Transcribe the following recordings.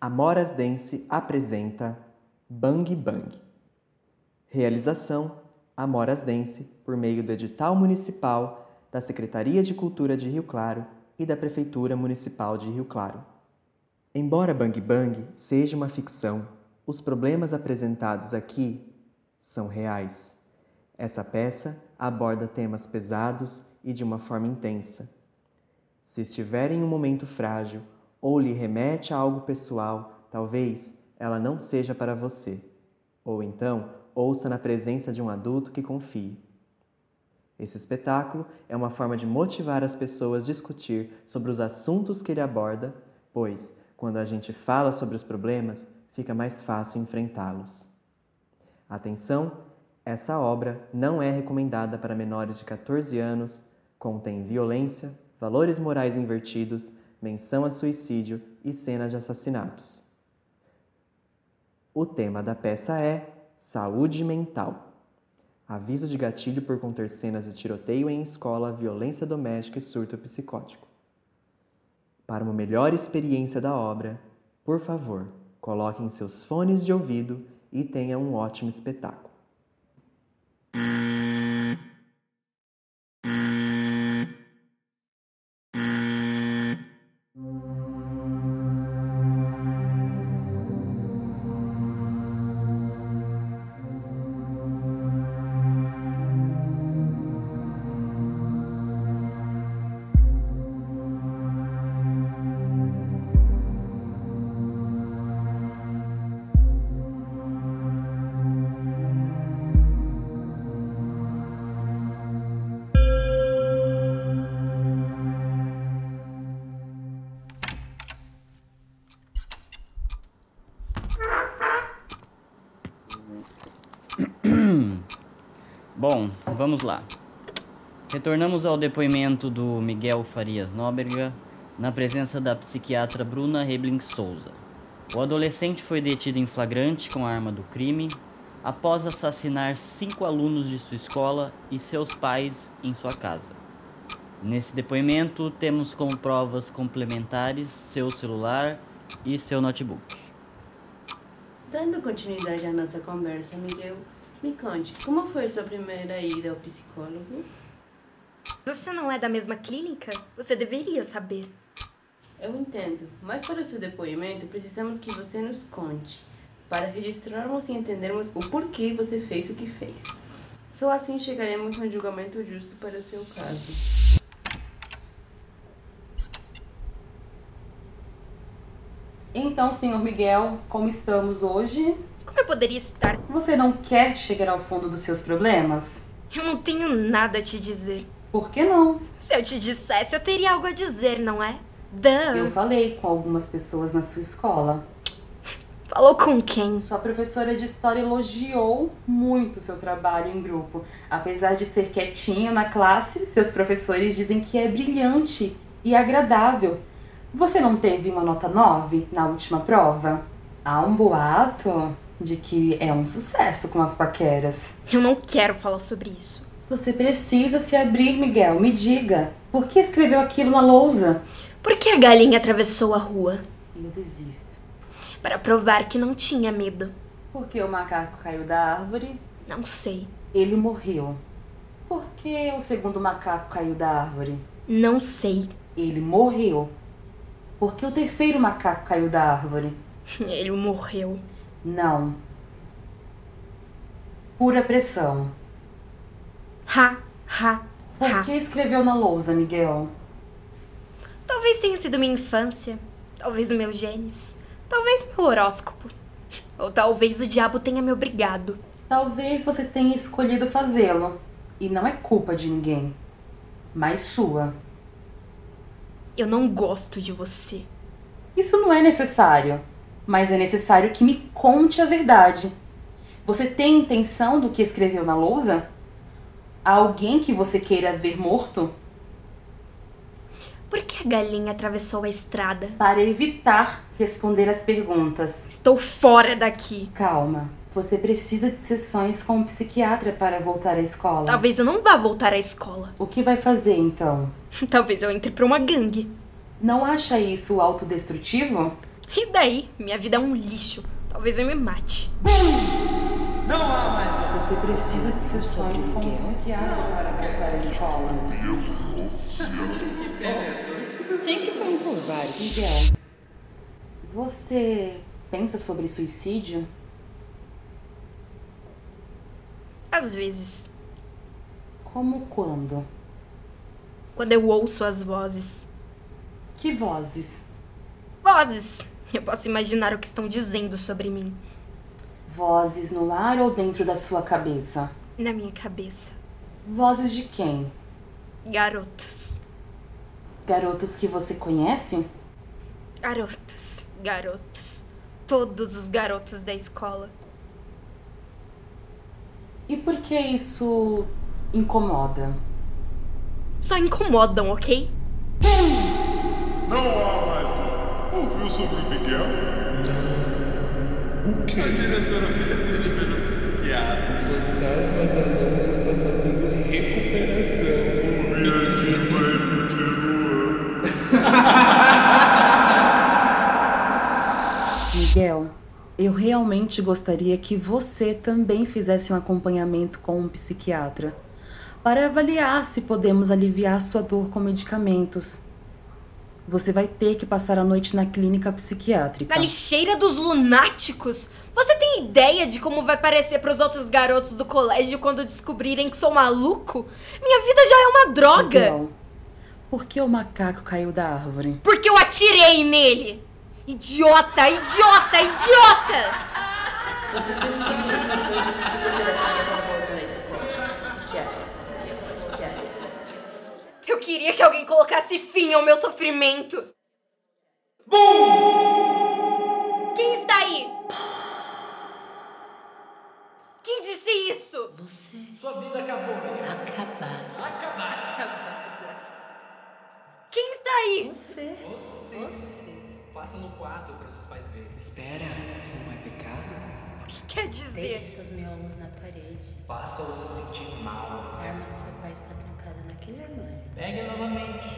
Amoras Dance apresenta Bang Bang. Realização Amoras Dance por meio do edital municipal da Secretaria de Cultura de Rio Claro e da Prefeitura Municipal de Rio Claro. Embora Bang Bang seja uma ficção, os problemas apresentados aqui são reais. Essa peça aborda temas pesados e de uma forma intensa. Se estiver em um momento frágil ou lhe remete a algo pessoal, talvez ela não seja para você. Ou então, ouça na presença de um adulto que confie. Esse espetáculo é uma forma de motivar as pessoas a discutir sobre os assuntos que ele aborda, pois, quando a gente fala sobre os problemas, fica mais fácil enfrentá-los. Atenção! Essa obra não é recomendada para menores de 14 anos, contém violência, valores morais invertidos, menção a suicídio e cenas de assassinatos. O tema da peça é Saúde Mental. Aviso de gatilho por conter cenas de tiroteio em escola, violência doméstica e surto psicótico. Para uma melhor experiência da obra, por favor, coloquem seus fones de ouvido e tenha um ótimo espetáculo. Bom, vamos lá. Retornamos ao depoimento do Miguel Farias Nóbrega, na presença da psiquiatra Bruna Rebling Souza. O adolescente foi detido em flagrante com a arma do crime após assassinar cinco alunos de sua escola e seus pais em sua casa. Nesse depoimento, temos como provas complementares seu celular e seu notebook. Dando continuidade à nossa conversa, Miguel, me conte, como foi sua primeira ida ao psicólogo? Você não é da mesma clínica? Você deveria saber. Eu entendo, mas para seu depoimento precisamos que você nos conte, para registrarmos e entendermos o porquê você fez o que fez. Só assim chegaremos a um julgamento justo para o seu caso. Então, senhor Miguel, como estamos hoje? Como eu poderia estar? Você não quer chegar ao fundo dos seus problemas? Eu não tenho nada a te dizer. Por que não? Se eu te dissesse, eu teria algo a dizer, não é? Dan. Eu falei com algumas pessoas na sua escola. Falou com quem? Sua professora de história elogiou muito seu trabalho em grupo. Apesar de ser quietinho na classe, seus professores dizem que é brilhante e agradável. Você não teve uma nota 9 na última prova? Há um boato de que é um sucesso com as paqueras. Eu não quero falar sobre isso. Você precisa se abrir, Miguel. Me diga, por que escreveu aquilo na lousa? Por que a galinha atravessou a rua? Eu desisto. Para provar que não tinha medo. Por que o macaco caiu da árvore? Não sei. Ele morreu. Por que o segundo macaco caiu da árvore? Não sei. Ele morreu. Por que o terceiro macaco caiu da árvore? Ele morreu. Não. Pura pressão. Ha, ha, Por ha. que escreveu na lousa, Miguel? Talvez tenha sido minha infância. Talvez o meu genes. Talvez meu horóscopo. Ou talvez o diabo tenha me obrigado. Talvez você tenha escolhido fazê-lo. E não é culpa de ninguém. Mas sua. Eu não gosto de você. Isso não é necessário. Mas é necessário que me conte a verdade. Você tem intenção do que escreveu na lousa? Há alguém que você queira ver morto? Por que a galinha atravessou a estrada? Para evitar responder as perguntas. Estou fora daqui. Calma. Você precisa de sessões com um psiquiatra para voltar à escola. Talvez eu não vá voltar à escola. O que vai fazer então? Talvez eu entre pra uma gangue. Não acha isso autodestrutivo? E daí? Minha vida é um lixo. Talvez eu me mate. Você precisa de seus sonhos como psiquiatra para passar a escola. Sempre foi um covarde. Miguel, você pensa sobre suicídio? Às vezes, Como quando? quando eu ouço as vozes. Que vozes? Vozes! Eu posso imaginar o que estão dizendo sobre mim. Vozes no ar ou dentro da sua cabeça? Na minha cabeça. Vozes de quem? Garotos. Garotos que você conhece? Garotos. Garotos. Todos os garotos da escola. E por que isso incomoda? Só incomodam, ok? Não há mais nada. Ouviu sobre o Miguel? O que? A diretora fez ele ver no psiquiatra. O fantasma da Nancy está fazendo recuperação. O Viadinho vai continuar. Miguel, eu realmente gostaria que você também fizesse um acompanhamento com um psiquiatra para avaliar se podemos aliviar sua dor com medicamentos. Você vai ter que passar a noite na clínica psiquiátrica. Na lixeira dos lunáticos? Você tem ideia de como vai parecer pros outros garotos do colégio quando descobrirem que sou maluco? Minha vida já é uma droga! Miguel, por que o macaco caiu da árvore? Porque eu atirei nele! Idiota, idiota, idiota! Você precisa de voltar à escola. Psiquiatra. Psiquiatra. Eu queria que alguém colocasse fim ao meu sofrimento. Bum! Quem está aí? Quem disse isso? Você Sua vida acabou, Miguel. acabado. Acabada. Quem está aí? Você. Você. Passa no quarto para seus pais verem. Espera, isso não é pecado? O que quer dizer? Deixe seus miolos na parede. Faça-o se sentir mal. A arma do seu pai está trancada naquele armário. Pegue novamente.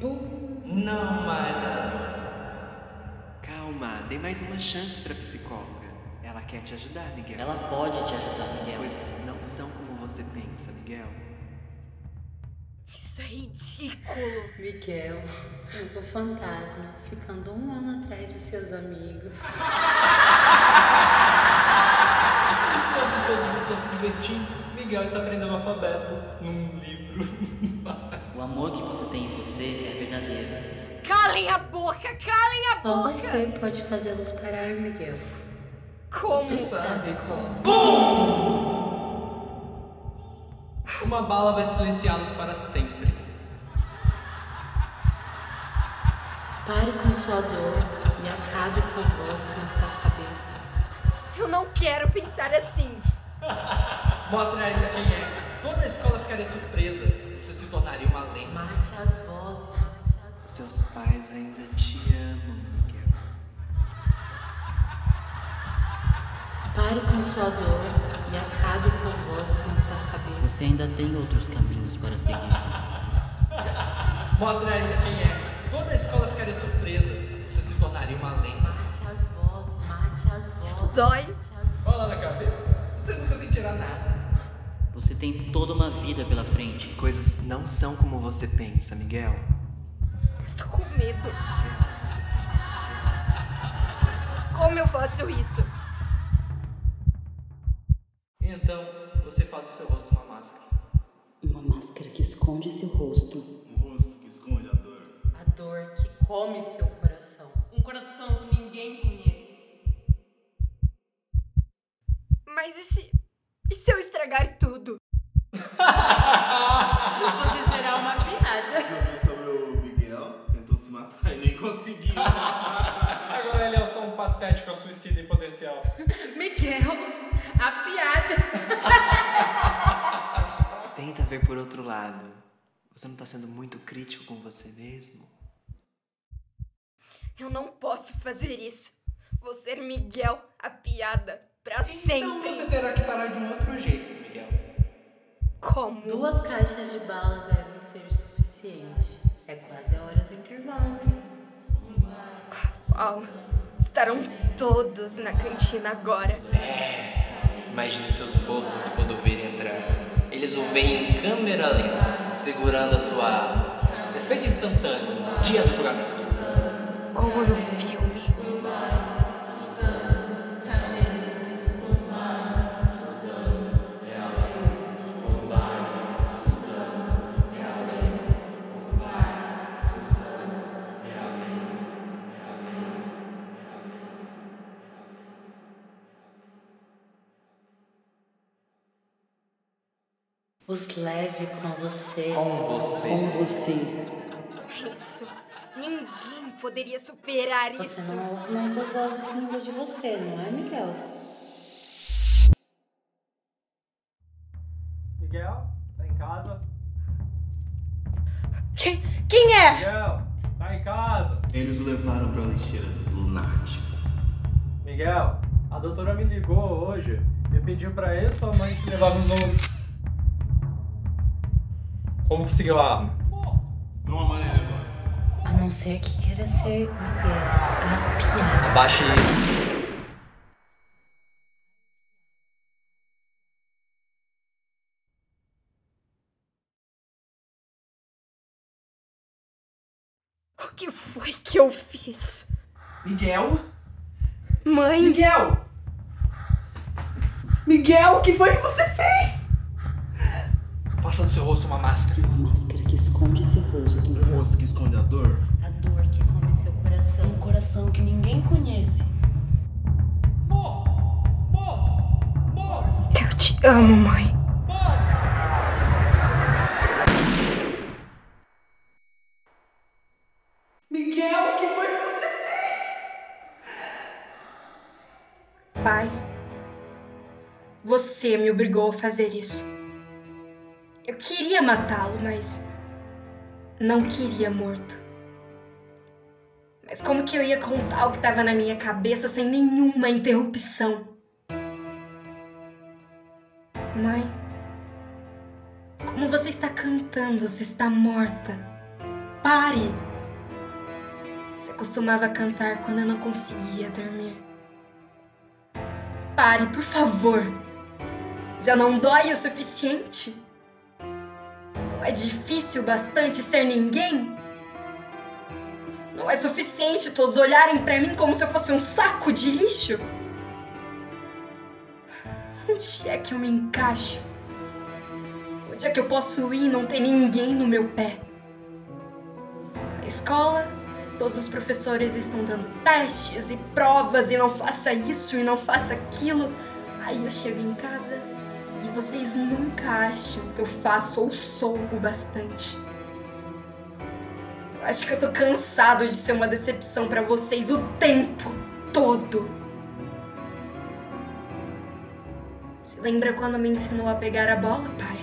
Bum! Não mais ela. Calma, dê mais uma chance pra psicóloga. Ela quer te ajudar, Miguel. Ela pode te ajudar, As Miguel. coisas não são como você pensa, Miguel. Isso é ridículo. Miguel, o fantasma, ficando um ano atrás de seus amigos. Enquanto todos estão se divertindo, Miguel está aprendendo o alfabeto num livro. O amor que você tem em você é verdadeiro. Calem a boca, calem a Só boca! você pode fazê-los parar, Miguel. Como? Você sabe como. Uma bala vai silenciá-los para sempre. Pare com sua dor e acabe com as vozes na sua cabeça. Eu não quero pensar assim. Mostre a eles quem é. Toda a escola ficaria surpresa. Você se tornaria uma lenda. Mate as vozes. Seus pais ainda te amam, Miguel. Pare com sua dor e acabe com as vozes na sua cabeça. Você ainda tem outros caminhos para seguir. Mostre a eles quem é. Toda a escola ficaria surpresa. Você se tornaria uma lenda. Mate as vozes, mate as vozes. Dói. mate as Bola na cabeça. Você nunca sentirá nada. Você tem toda uma vida pela frente. As coisas não são como você pensa, Miguel. Estou com medo. Como eu faço isso? Então, você faz o seu rosto. Uma máscara que esconde seu rosto. Um rosto que esconde a dor. A dor que come seu coração. Um coração que ninguém conhece. Mas e se. E se eu estragar tudo? Você será uma piada. Você ouviu sobre o Miguel? Tentou se matar e nem conseguiu. Agora ele é só um patético suicida em potencial. Outro lado. Você não tá sendo muito crítico com você mesmo? Eu não posso fazer isso. Vou ser Miguel, a piada, pra Então sempre. você terá que parar de um outro jeito, Miguel. Como? Duas caixas de bala devem ser suficiente. É quase a hora do intervalo. Oh, estarão todos na cantina agora. Imagine seus rostos quando o verem entrar. Veem em câmera lenta, segurando a sua respeito instantâneo dia do julgamento. Como no filme. Os leve com você. Com você. Com você. Isso. Ninguém poderia superar Você isso. não ouve mais as vozes rindo de você, não é, Miguel? Miguel, tá em casa? Quem, quem é? Miguel, tá em casa? Eles o levaram pra lixeira dos lunáticos. Miguel, a doutora me ligou hoje e pediu pra ele e sua mãe te levar no. Como conseguiu a arma? Não amarelo agora. A não ser que queira ser piada. Abaixe isso. O que foi que eu fiz? Miguel? Mãe, Miguel! Miguel, o que foi que você fez? Do seu rosto uma máscara. Uma máscara que esconde seu rosto. O rosto que esconde a dor. A dor que come seu coração. Um coração que ninguém conhece. eu te amo, mãe. Miguel, o que foi que você Pai, você me obrigou a fazer isso. Queria matá-lo, mas não queria morto. Mas como que eu ia contar o que estava na minha cabeça sem nenhuma interrupção? Mãe, como você está cantando se está morta? Pare! Você costumava cantar quando eu não conseguia dormir. Pare, por favor. Já não dói o suficiente? Não é difícil bastante ser ninguém? Não é suficiente todos olharem pra mim como se eu fosse um saco de lixo? Onde é que eu me encaixo? Onde é que eu posso ir e não ter ninguém no meu pé? Na escola, todos os professores estão dando testes e provas e não faça isso e não faça aquilo. Aí eu chego em casa e vocês nunca acham que eu faço ou sou o bastante. Acho que eu tô cansado de ser uma decepção pra vocês o tempo todo. Se lembra quando me ensinou a pegar a bola, pai?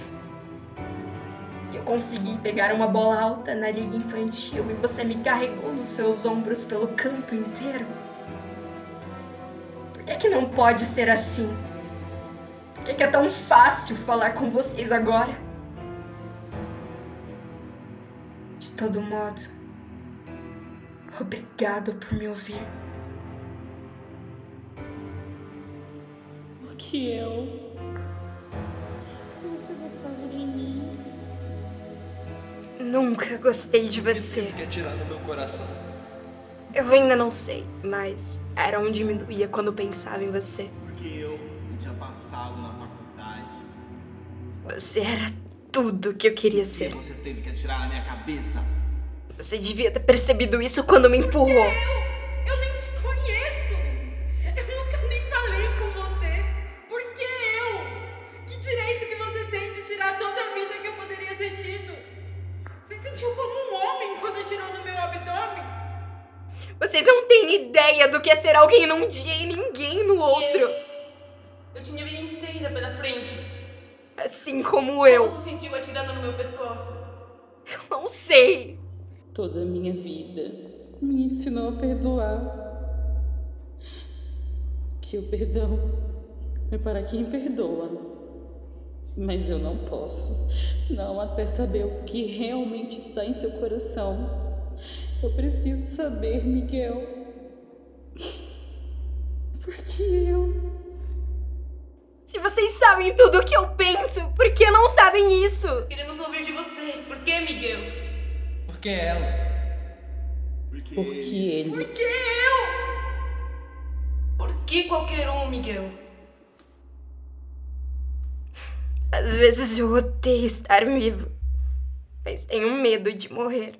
Eu consegui pegar uma bola alta na liga infantil e você me carregou nos seus ombros pelo campo inteiro. Por que, que não pode ser assim? Por que, que é tão fácil falar com vocês agora? De todo modo, obrigado por me ouvir. Porque eu. Você gostava de mim. Nunca gostei de você. Quer tirar do meu coração? Eu ainda não sei, mas era onde me doía quando pensava em você. Você era tudo que eu queria ser. você teve que atirar na minha cabeça. Você devia ter percebido isso quando me empurrou. Eu nem te conheço! Eu nunca nem falei com você! Por que eu? Que direito que você tem de tirar toda a vida que eu poderia ter tido? Você sentiu como um homem quando atirou no meu abdômen? Vocês não têm ideia do que é ser alguém num dia e ninguém no outro. Eu tinha a vida inteira pela frente. Assim como eu. Como se sentiu atirando no meu pescoço? Eu não sei. Toda a minha vida me ensinou a perdoar. Que o perdão é para quem perdoa. Mas eu não posso. Não até saber o que realmente está em seu coração. Eu preciso saber, Miguel. Porque eu. Se vocês sabem tudo o que eu penso, por que não sabem isso? Queremos ouvir de você. Por que, Miguel? Porque ela. Porque ele. Por que eu? Por que qualquer um, Miguel? Às vezes eu odeio estar vivo, mas tenho medo de morrer.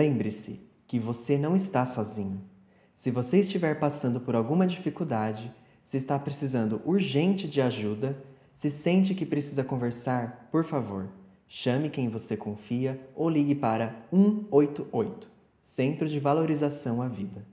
Lembre-se que você não está sozinho. Se você estiver passando por alguma dificuldade, se está precisando urgente de ajuda, se sente que precisa conversar, por favor, chame quem você confia ou ligue para 188 Centro de Valorização à Vida.